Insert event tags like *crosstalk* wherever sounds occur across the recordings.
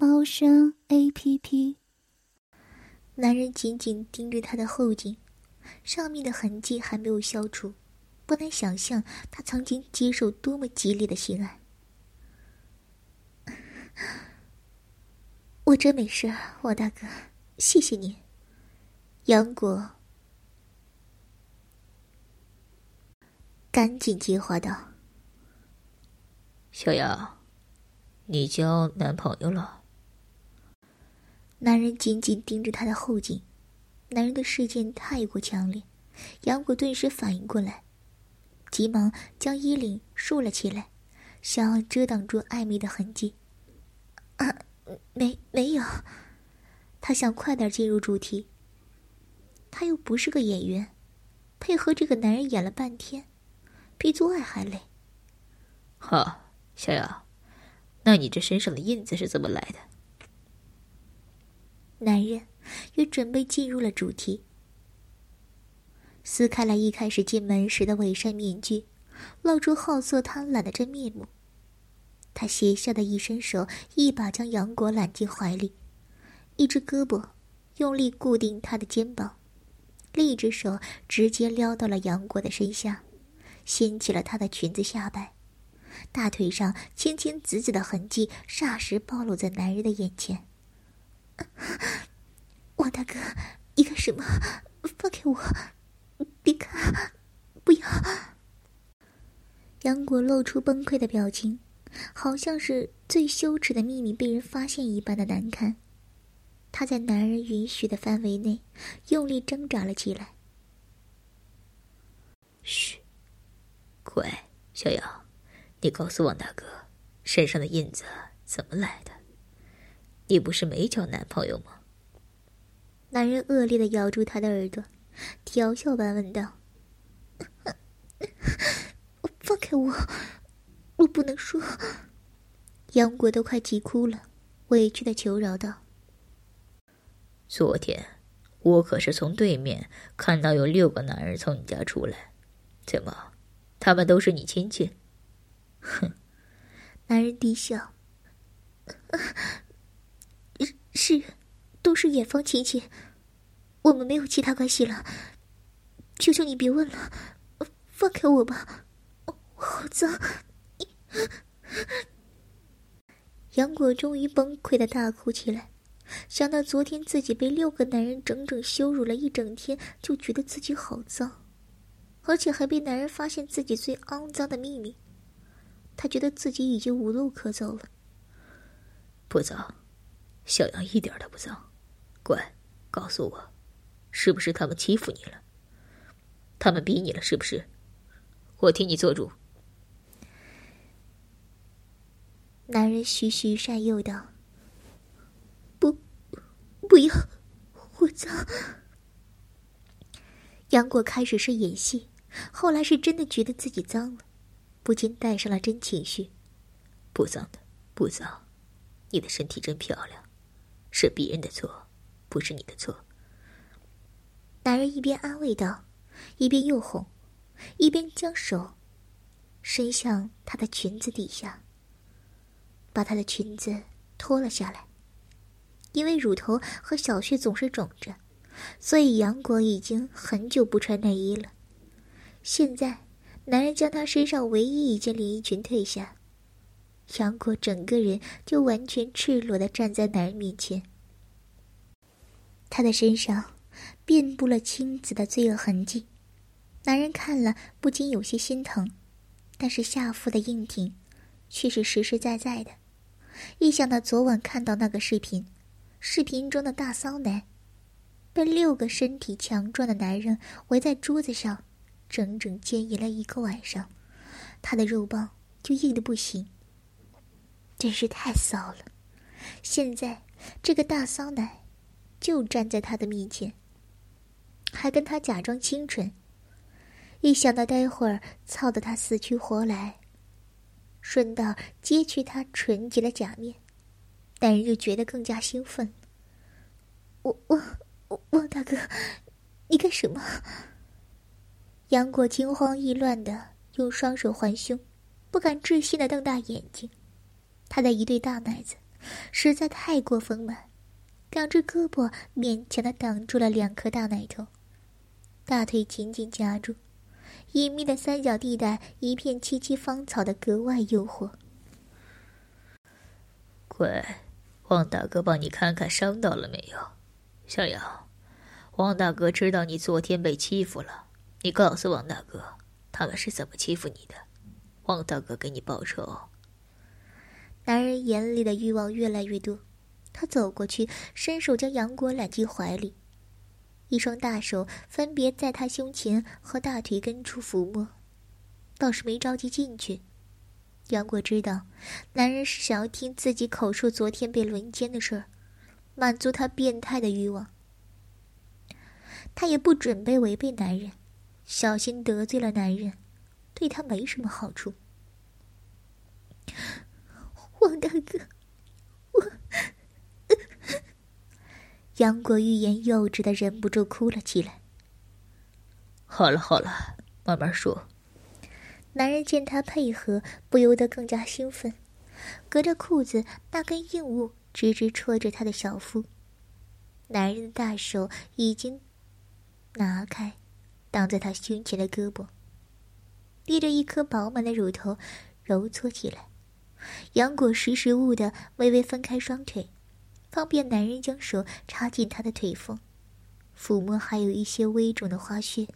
猫声 A P P。男人紧紧盯着他的后颈，上面的痕迹还没有消除，不难想象他曾经接受多么激烈的性爱。*laughs* 我真没事，王大哥，谢谢你。杨果赶紧接话道。小杨，你交男朋友了？男人紧紧盯着他的后颈，男人的视线太过强烈，杨果顿时反应过来，急忙将衣领竖了起来，想要遮挡住暧昧的痕迹。啊，没没有，他想快点进入主题。他又不是个演员，配合这个男人演了半天，比做爱还累。哈。小杨，那你这身上的印子是怎么来的？男人也准备进入了主题，撕开了一开始进门时的伪善面具，露出好色贪婪的真面目。他邪笑的一伸手，一把将杨果揽进怀里，一只胳膊用力固定他的肩膀，另一只手直接撩到了杨果的身下，掀起了她的裙子下摆。大腿上青青紫紫的痕迹霎时暴露在男人的眼前。*laughs* 王大哥，你干什么？放开我！别看，不要！杨果露出崩溃的表情，好像是最羞耻的秘密被人发现一般的难堪。他在男人允许的范围内用力挣扎了起来。嘘，乖，小杨。你告诉王大哥，身上的印子怎么来的？你不是没交男朋友吗？男人恶劣的咬住他的耳朵，调笑般问道：“ *laughs* 放开我，我不能说。”杨果都快急哭了，委屈的求饶道：“昨天我可是从对面看到有六个男人从你家出来，怎么，他们都是你亲戚？”哼，*laughs* 男人低笑。是，都是远方亲戚，我们没有其他关系了。求求你别问了，放开我吧，我好脏。杨果终于崩溃的大哭起来，想到昨天自己被六个男人整整羞辱了一整天，就觉得自己好脏，而且还被男人发现自己最肮脏的秘密。他觉得自己已经无路可走了。不脏，小杨一点都不脏。乖，告诉我，是不是他们欺负你了？他们逼你了是不是？我替你做主。男人徐徐善诱道：“不，不要，我脏。”杨果开始是演戏，后来是真的觉得自己脏了。不禁带上了真情绪，不脏的，不脏，你的身体真漂亮，是别人的错，不是你的错。男人一边安慰道，一边又哄，一边将手伸向她的裙子底下，把她的裙子脱了下来。因为乳头和小穴总是肿着，所以杨果已经很久不穿内衣了，现在。男人将她身上唯一一件连衣裙褪下，杨过整个人就完全赤裸的站在男人面前。他的身上遍布了青紫的罪恶痕迹，男人看了不禁有些心疼，但是下腹的硬挺却是实实在在的。一想到昨晚看到那个视频，视频中的大骚男被六个身体强壮的男人围在桌子上。整整奸淫了一个晚上，他的肉棒就硬的不行，真是太骚了。现在这个大骚奶就站在他的面前，还跟他假装清纯。一想到待会儿操得他死去活来，顺道揭去他纯洁的假面，男人就觉得更加兴奋。我我我大哥，你干什么？杨果惊慌意乱的用双手环胸，不敢置信的瞪大眼睛。他的一对大奶子实在太过丰满，两只胳膊勉强的挡住了两颗大奶头，大腿紧紧夹住。隐秘的三角地带，一片萋萋芳草的格外诱惑。乖，王大哥帮你看看伤到了没有？小杨，王大哥知道你昨天被欺负了，你告诉王大哥，他们是怎么欺负你的，王大哥给你报仇。男人眼里的欲望越来越多，他走过去，伸手将杨果揽进怀里。一双大手分别在他胸前和大腿根处抚摸，倒是没着急进去。杨果知道，男人是想要听自己口述昨天被轮奸的事儿，满足他变态的欲望。他也不准备违背男人，小心得罪了男人，对他没什么好处。王大哥。我杨果欲言又止的，忍不住哭了起来。好了好了，慢慢说。男人见他配合，不由得更加兴奋，隔着裤子那根硬物直直戳着他的小腹。男人的大手已经拿开，挡在他胸前的胳膊，捏着一颗饱满的乳头揉搓起来。杨果识时务的微微分开双腿。方便男人将手插进她的腿缝，抚摸还有一些微肿的花穴。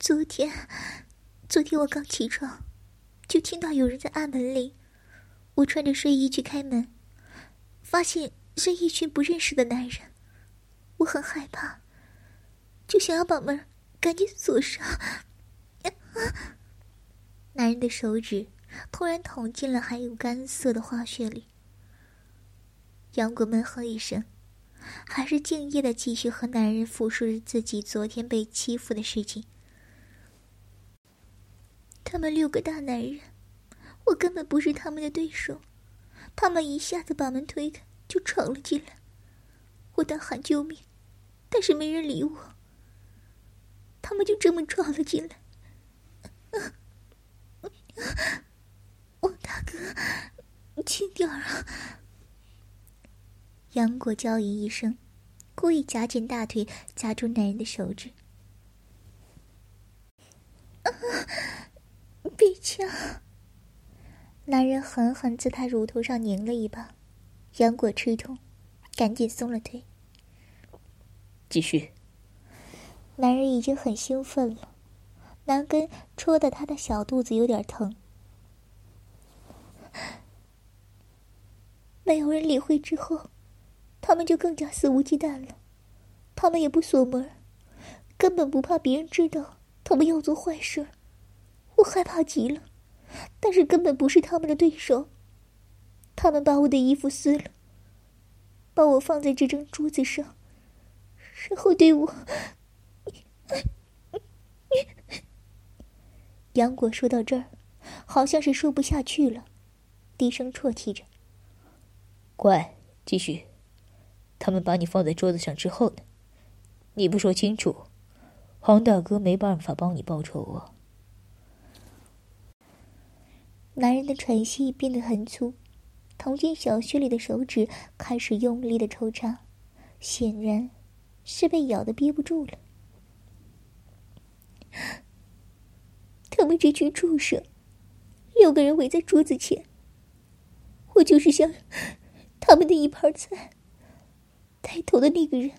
昨天，昨天我刚起床，就听到有人在按门铃。我穿着睡衣去开门，发现是一群不认识的男人，我很害怕，就想要把门赶紧锁上。男人的手指。突然捅进了还有干涩的花穴里。杨果闷哼一声，还是敬业的继续和男人复述着自己昨天被欺负的事情。他们六个大男人，我根本不是他们的对手，他们一下子把门推开就闯了进来。我大喊救命，但是没人理我。他们就这么闯了进来。*laughs* 王大哥，轻点儿啊！杨果娇吟一声，故意夹紧大腿，夹住男人的手指。啊！别掐！男人狠狠在他乳头上拧了一把，杨果吃痛，赶紧松了腿。继续。男人已经很兴奋了，男根戳的他的小肚子有点疼。没有人理会之后，他们就更加肆无忌惮了。他们也不锁门，根本不怕别人知道他们要做坏事。我害怕极了，但是根本不是他们的对手。他们把我的衣服撕了，把我放在这张桌子上，然后对我……杨果说到这儿，好像是说不下去了。低声啜泣着。乖，继续。他们把你放在桌子上之后呢？你不说清楚，黄大哥没办法帮你报仇啊。男人的喘息变得很粗，捅进小穴里的手指开始用力的抽插，显然是被咬的憋不住了。他们这群畜生，六个人围在桌子前。我就是想他们的一盘菜。带头的那个人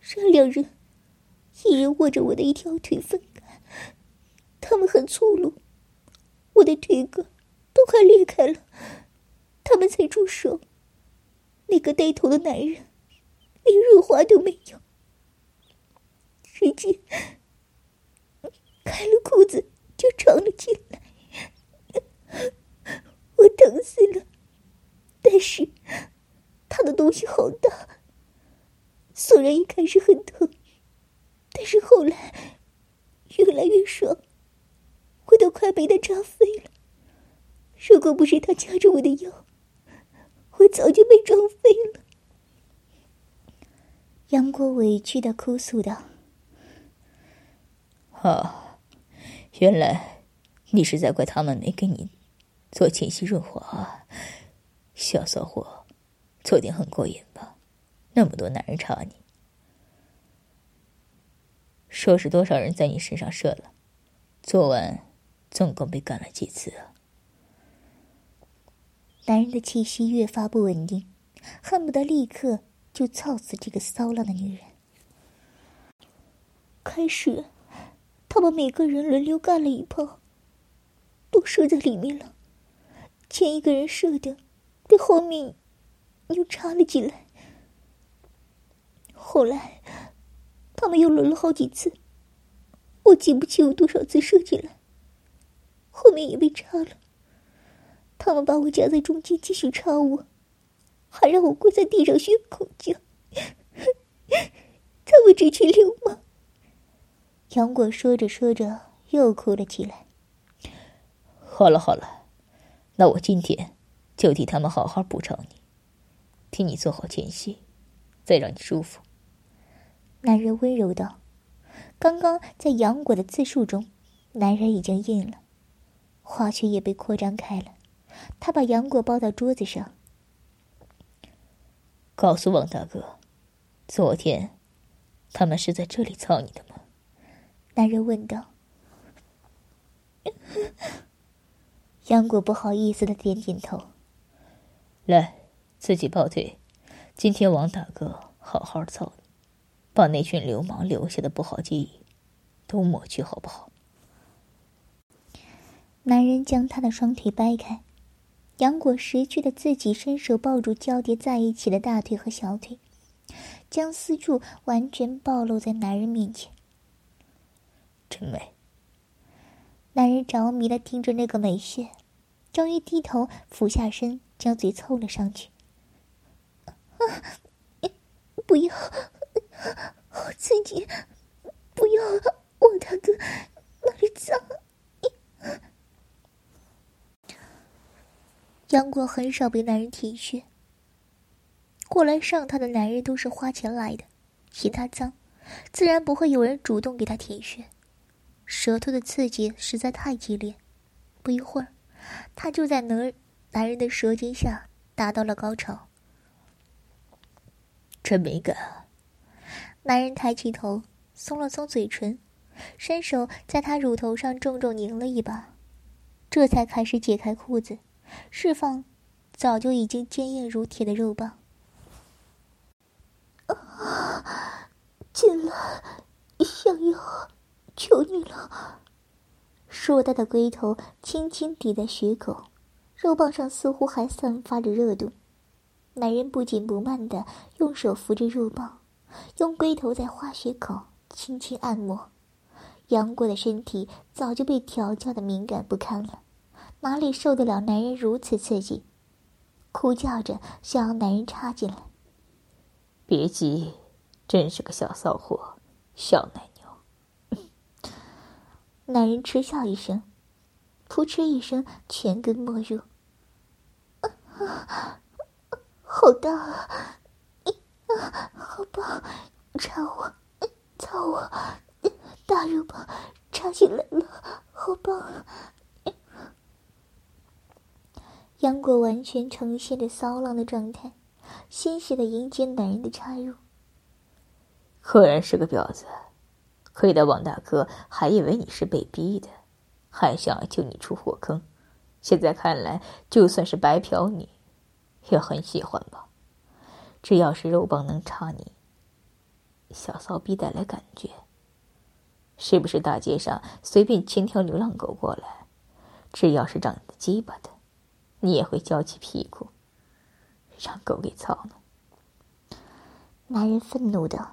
让两人一人握着我的一条腿分开，他们很粗鲁，我的腿根都快裂开了，他们才住手。那个带头的男人连润滑都没有，直接开了裤子就闯了进来。我疼死了。但是他的东西好大，虽然一开始很疼，但是后来越来越爽，我都快被他扎飞了。如果不是他掐着我的腰，我早就被撞飞了。杨过委屈的哭诉道：“啊，*laughs* 原来你是在怪他们没给你做清晰润滑，小骚货，做点很过瘾吧？那么多男人查你，说是多少人在你身上射了？昨晚总共被干了几次啊？”男人的气息越发不稳定，恨不得立刻就操死这个骚浪的女人。开始，他把每个人轮流干了一炮，都射在里面了。前一个人射的，被后面又插了进来。后来，他们又轮了好几次，我记不清有多少次射进来，后面也被插了。他们把我夹在中间，继续插我，还让我跪在地上学口叫。*laughs* 他们这群流氓！杨果说着说着又哭了起来。好了好了，那我今天就替他们好好补偿你，替你做好前戏，再让你舒服。男人温柔道：“刚刚在杨果的自述中，男人已经硬了，话圈也被扩张开了。”他把杨果抱到桌子上，告诉王大哥，昨天他们是在这里操你的吗？男人问道。*laughs* 杨果不好意思的点点头。来，自己抱腿。今天王大哥好好操你，把那群流氓留下的不好记忆都抹去，好不好？男人将他的双腿掰开。杨果识趣的自己伸手抱住交叠在一起的大腿和小腿，将私处完全暴露在男人面前。真美。男人着迷的盯着那个美穴，终于低头俯下身，将嘴凑了上去。啊！不要，好刺激！不要，王大哥，那里脏。杨过很少被男人体恤，过来上他的男人都是花钱来的，嫌他脏，自然不会有人主动给他体恤。舌头的刺激实在太激烈，不一会儿，他就在男男人的舌尖下达到了高潮。真没感。男人抬起头，松了松嘴唇，伸手在他乳头上重重拧了一把，这才开始解开裤子。释放早就已经坚硬如铁的肉棒。啊，*gasps* 进来，求你了！硕大的龟头轻轻抵在血口，肉棒上似乎还散发着热度。男人不紧不慢的用手扶着肉棒，用龟头在花穴口轻轻按摩。杨过的身体早就被调教的敏感不堪了。哪里受得了男人如此刺激？哭叫着想要男人插进来。别急，真是个小骚货，小奶。男人嗤笑一声，扑哧一声，全根没入。啊好大啊！啊，好棒！插我，操我！大肉棒插进来了，好棒！杨果完全呈现着骚浪的状态，欣喜的迎接男人的插入。果然是个婊子，亏得王大哥还以为你是被逼的，还想救你出火坑。现在看来，就算是白嫖你，也很喜欢吧？只要是肉棒能插你，小骚逼带来感觉，是不是大街上随便牵条流浪狗过来，只要是长得鸡巴的？你也会翘起屁股，让狗给操呢？男人愤怒的，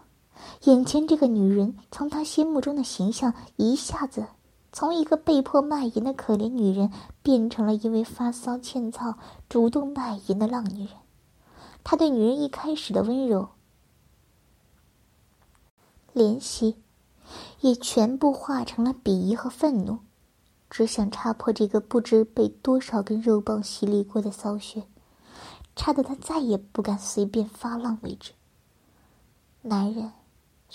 眼前这个女人从他心目中的形象一下子从一个被迫卖淫的可怜女人，变成了因为发骚欠操主动卖淫的浪女人。他对女人一开始的温柔、怜惜，也全部化成了鄙夷和愤怒，只想插破这个不知被多少根肉棒洗礼过的骚穴，插得他再也不敢随便发浪为止。男人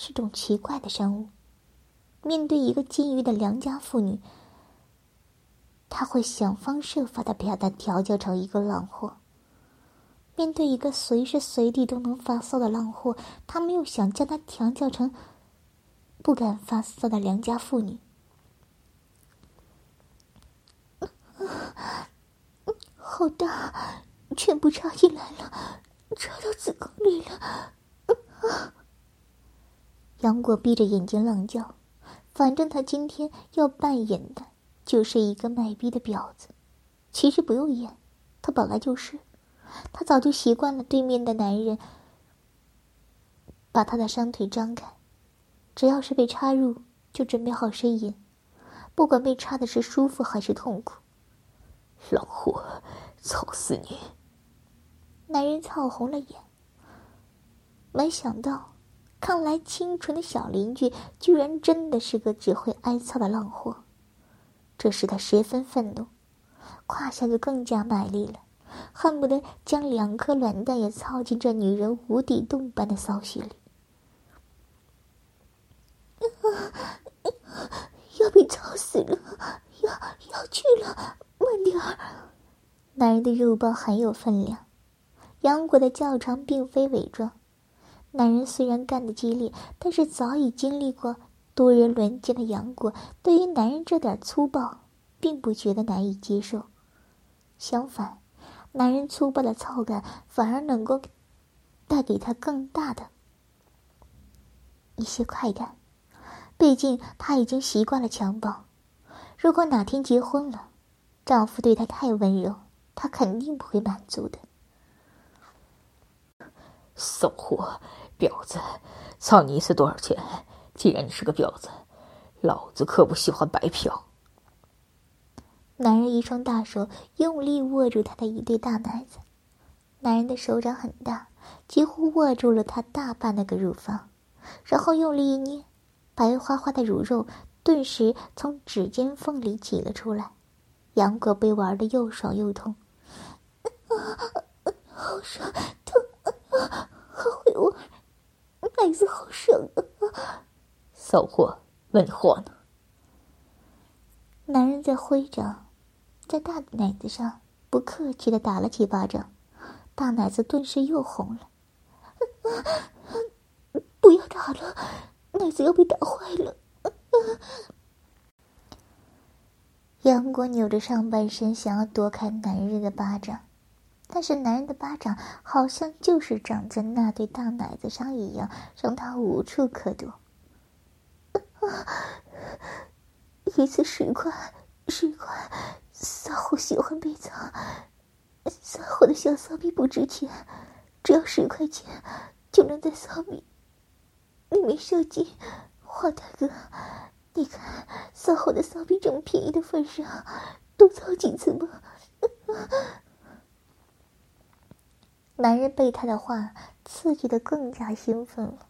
是种奇怪的生物，面对一个禁欲的良家妇女，他会想方设法的把她调教成一个浪货；面对一个随时随地都能发骚的浪货，他们又想将她调教成不敢发骚的良家妇女。好大，全部插进来了，插到子宫里了。杨果闭着眼睛浪叫，反正他今天要扮演的就是一个卖逼的婊子。其实不用演，他本来就是。他早就习惯了对面的男人把他的双腿张开，只要是被插入，就准备好呻吟，不管被插的是舒服还是痛苦。老货，操死你！男人操红了眼，没想到。看来清纯的小邻居居然真的是个只会挨操的浪货，这使他十分愤怒，胯下就更加卖力了，恨不得将两颗卵蛋也操进这女人无底洞般的骚穴里。*laughs* 要被操死了，要要去了，慢点儿！男人的肉棒很有分量，杨果的叫长并非伪装。男人虽然干得激烈，但是早已经历过多人轮奸的杨过，对于男人这点粗暴，并不觉得难以接受。相反，男人粗暴的操感反而能够带给他更大的一些快感。毕竟他已经习惯了强暴。如果哪天结婚了，丈夫对她太温柔，她肯定不会满足的。骚货，婊子，操你一次多少钱？既然你是个婊子，老子可不喜欢白嫖。男人一双大手用力握住他的一对大奶子，男人的手掌很大，几乎握住了他大半那个乳房，然后用力一捏，白花花的乳肉顿时从指尖缝里挤了出来。杨果被玩的又爽又痛，*laughs* 好爽，痛！好会玩，奶子好爽啊！骚货，问货呢？男人在挥掌，在大奶子上不客气的打了几巴掌，大奶子顿时又红了。*laughs* 不要打了，奶子要被打坏了。杨果扭着上半身，想要躲开男人的巴掌。但是男人的巴掌好像就是长在那对大奶子上一样，让他无处可躲。一次十块，十块，骚货喜欢被操，骚货的小骚逼不值钱，只要十块钱就能在骚逼里面射精。黄大哥，你看骚货的骚逼这么便宜的份上，多操几次吧。*laughs* 男人被他的话刺激的更加兴奋了，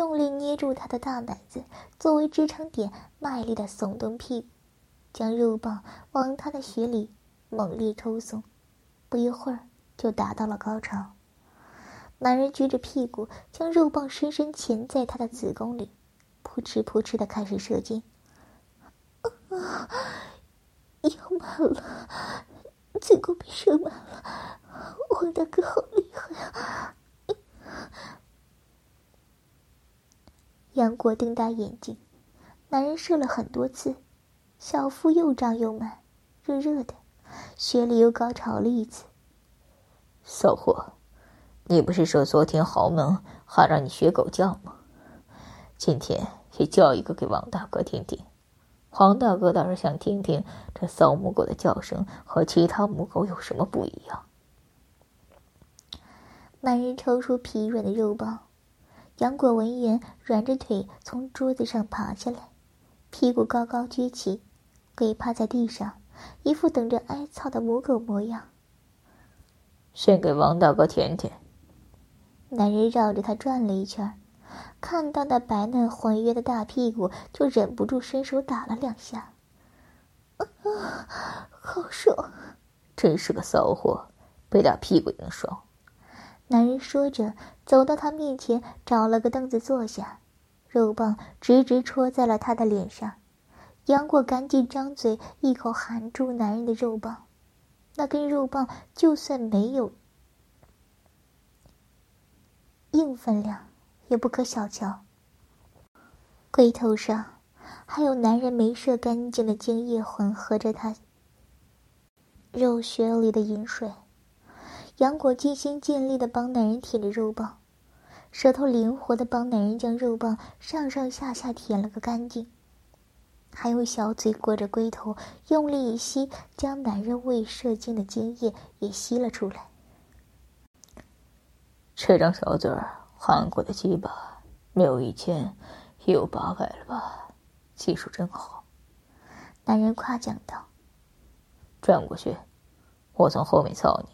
用力捏住他的大奶子作为支撑点，卖力的耸动屁股，将肉棒往他的血里猛烈抽送，不一会儿就达到了高潮。男人撅着屁股，将肉棒深深钳在他的子宫里，扑哧扑哧的开始射精。啊，要满了，子宫被射满了。我大哥好厉害啊！杨果瞪大眼睛，男人射了很多次，小腹又胀又满，热热的，血里又高潮了一次。骚货，你不是说昨天豪门还让你学狗叫吗？今天也叫一个给王大哥听听。黄大哥倒是想听听这骚母狗的叫声和其他母狗有什么不一样。男人抽出疲软的肉棒，杨果闻言软着腿从桌子上爬下来，屁股高高撅起，跪趴在地上，一副等着挨操的母狗模样。先给王大哥舔舔。男人绕着他转了一圈，看到那白嫩浑圆的大屁股，就忍不住伸手打了两下。啊，好爽！真是个骚货，被打屁股硬爽。男人说着，走到他面前，找了个凳子坐下，肉棒直直戳在了他的脸上。杨过赶紧张嘴，一口含住男人的肉棒。那根肉棒就算没有硬分量，也不可小瞧。龟头上还有男人没射干净的精液混合着他肉穴里的饮水。杨果尽心尽力的帮男人舔着肉棒，舌头灵活的帮男人将肉棒上上下下舔了个干净，还用小嘴裹着龟头，用力一吸，将男人未射精的精液也吸了出来。这张小嘴儿含过的鸡巴，没有一千，也有八百了吧？技术真好。男人夸奖道：“转过去，我从后面操你。”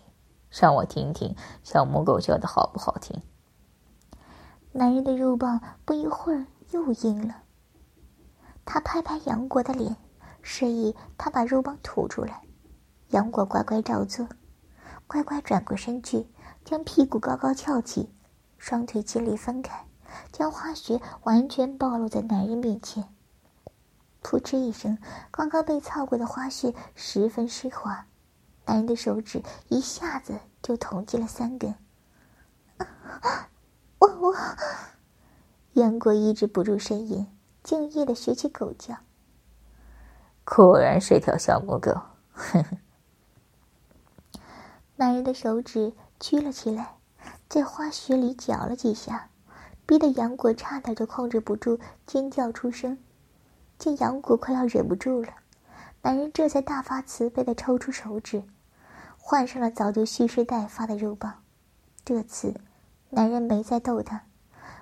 让我听听小母狗叫的好不好听。男人的肉棒不一会儿又硬了。他拍拍杨果的脸，示意他把肉棒吐出来。杨果乖乖照做，乖乖转过身去，将屁股高高翘起，双腿尽力分开，将花穴完全暴露在男人面前。噗嗤一声，刚刚被操过的花穴十分湿滑。男人的手指一下子就捅进了三根，我我，杨过抑制不住呻吟，敬业的学起狗叫。果然是条小母狗，哼哼。男人的手指屈了起来，在花穴里搅了几下，逼得杨过差点就控制不住尖叫出声。见杨过快要忍不住了，男人这才大发慈悲的抽出手指。换上了早就蓄势待发的肉棒，这次男人没再逗他，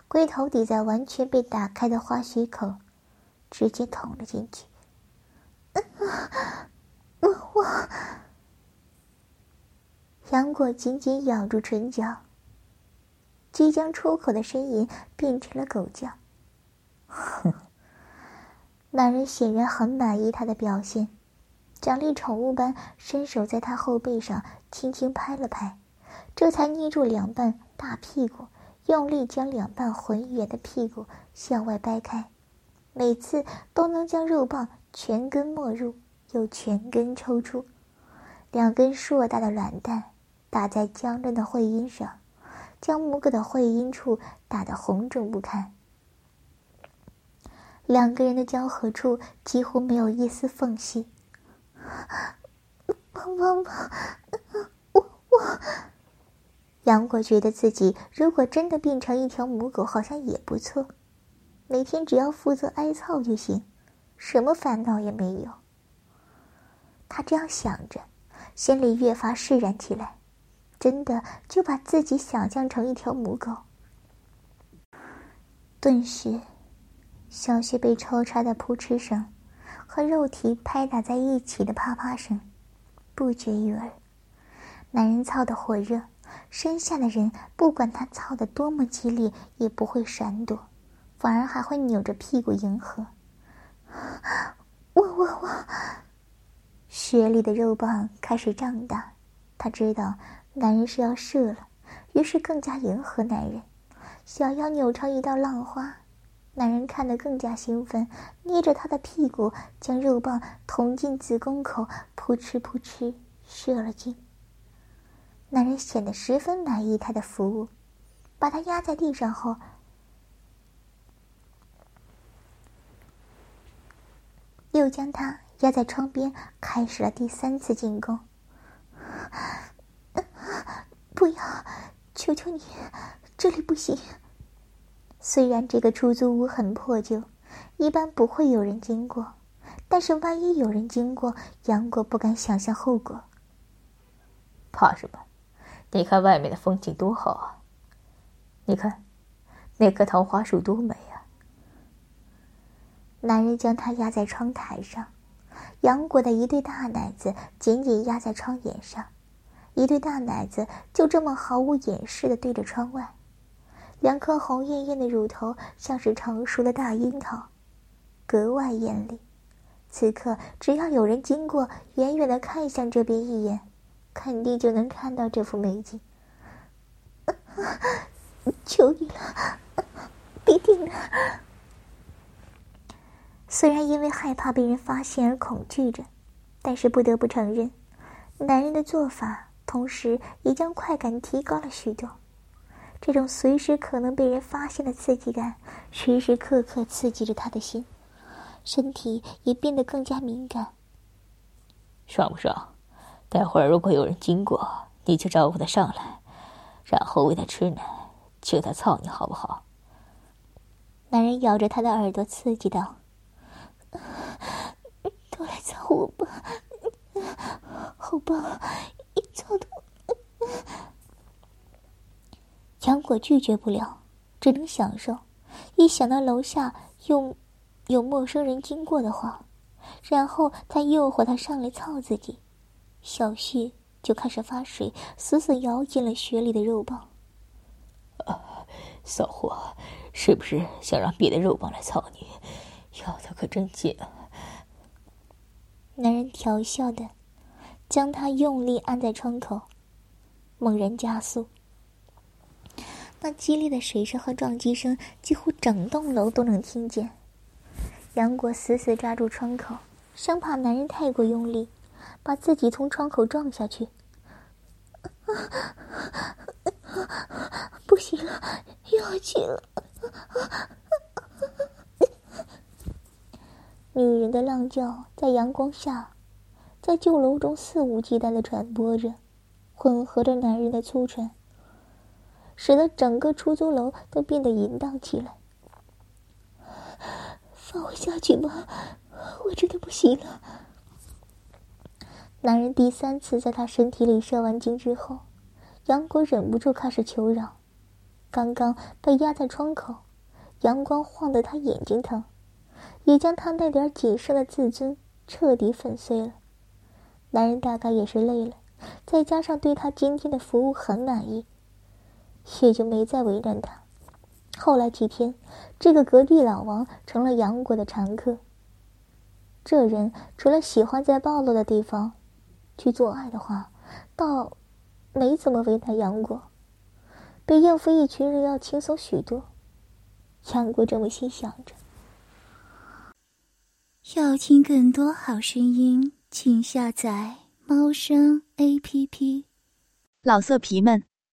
龟头抵在完全被打开的花穴口，直接捅了进去。我 *laughs* 我，杨果紧紧咬住唇角，即将出口的呻吟变成了狗叫。哼 *laughs* 男人显然很满意他的表现。奖励宠物般伸手在他后背上轻轻拍了拍，这才捏住两半大屁股，用力将两半浑圆的屁股向外掰开，每次都能将肉棒全根没入，又全根抽出。两根硕大的卵蛋打在僵硬的会阴上，将母狗的会阴处打得红肿不堪。两个人的交合处几乎没有一丝缝隙。帮帮忙！我我，杨过觉得自己如果真的变成一条母狗，好像也不错。每天只要负责挨操就行，什么烦恼也没有。他这样想着，心里越发释然起来，真的就把自己想象成一条母狗。顿时，小穴被抽插的扑哧声。和肉体拍打在一起的啪啪声，不绝于耳。男人操的火热，身下的人不管他操的多么激烈，也不会闪躲，反而还会扭着屁股迎合。我我我，雪里的肉棒开始胀大，他知道男人是要射了，于是更加迎合男人，想要扭成一道浪花。男人看得更加兴奋，捏着她的屁股，将肉棒捅进子宫口，扑哧扑哧射了进。男人显得十分满意他的服务，把他压在地上后，又将他压在窗边，开始了第三次进攻。*laughs* 不要，求求你，这里不行。虽然这个出租屋很破旧，一般不会有人经过，但是万一有人经过，杨果不敢想象后果。怕什么？你看外面的风景多好啊！你看，那棵桃花树多美啊！男人将她压在窗台上，杨果的一对大奶子紧紧压在窗沿上，一对大奶子就这么毫无掩饰的对着窗外，两颗红艳艳的乳头像是成熟的大樱桃，格外艳丽。此刻，只要有人经过，远远的看向这边一眼，肯定就能看到这幅美景。*laughs* 求你了，别停了！虽然因为害怕被人发现而恐惧着，但是不得不承认，男人的做法同时也将快感提高了许多。这种随时可能被人发现的刺激感，时时刻刻刺激着他的心。身体也变得更加敏感。爽不爽？待会儿如果有人经过，你就招呼他上来，然后喂他吃奶，求他操你好不好？男人咬着他的耳朵，刺激道：“都来操我吧，好棒，一操的。”杨果拒绝不了，只能享受。一想到楼下又。有陌生人经过的话，然后他诱惑他上来操自己，小旭就开始发水，死死咬紧了雪里的肉棒。啊，骚货，是不是想让别的肉棒来操你？咬的可真紧啊！男人调笑的，将他用力按在窗口，猛然加速。那激烈的水声和撞击声，几乎整栋楼都能听见。杨果死死抓住窗口，生怕男人太过用力，把自己从窗口撞下去。*laughs* 不行了，要紧了！*laughs* 女人的浪叫在阳光下，在旧楼中肆无忌惮的传播着，混合着男人的粗喘，使得整个出租楼都变得淫荡起来。放我下去吧，我真的不行了。男人第三次在他身体里射完精之后，杨果忍不住开始求饶。刚刚被压在窗口，阳光晃得他眼睛疼，也将他那点仅剩的自尊彻底粉碎了。男人大概也是累了，再加上对他今天的服务很满意，也就没再为难他。后来几天，这个隔壁老王成了杨果的常客。这人除了喜欢在暴露的地方去做爱的话，倒没怎么为难杨果，比应付一群人要轻松许多。杨果这么心想着。要听更多好声音，请下载猫声 A P P。老色皮们，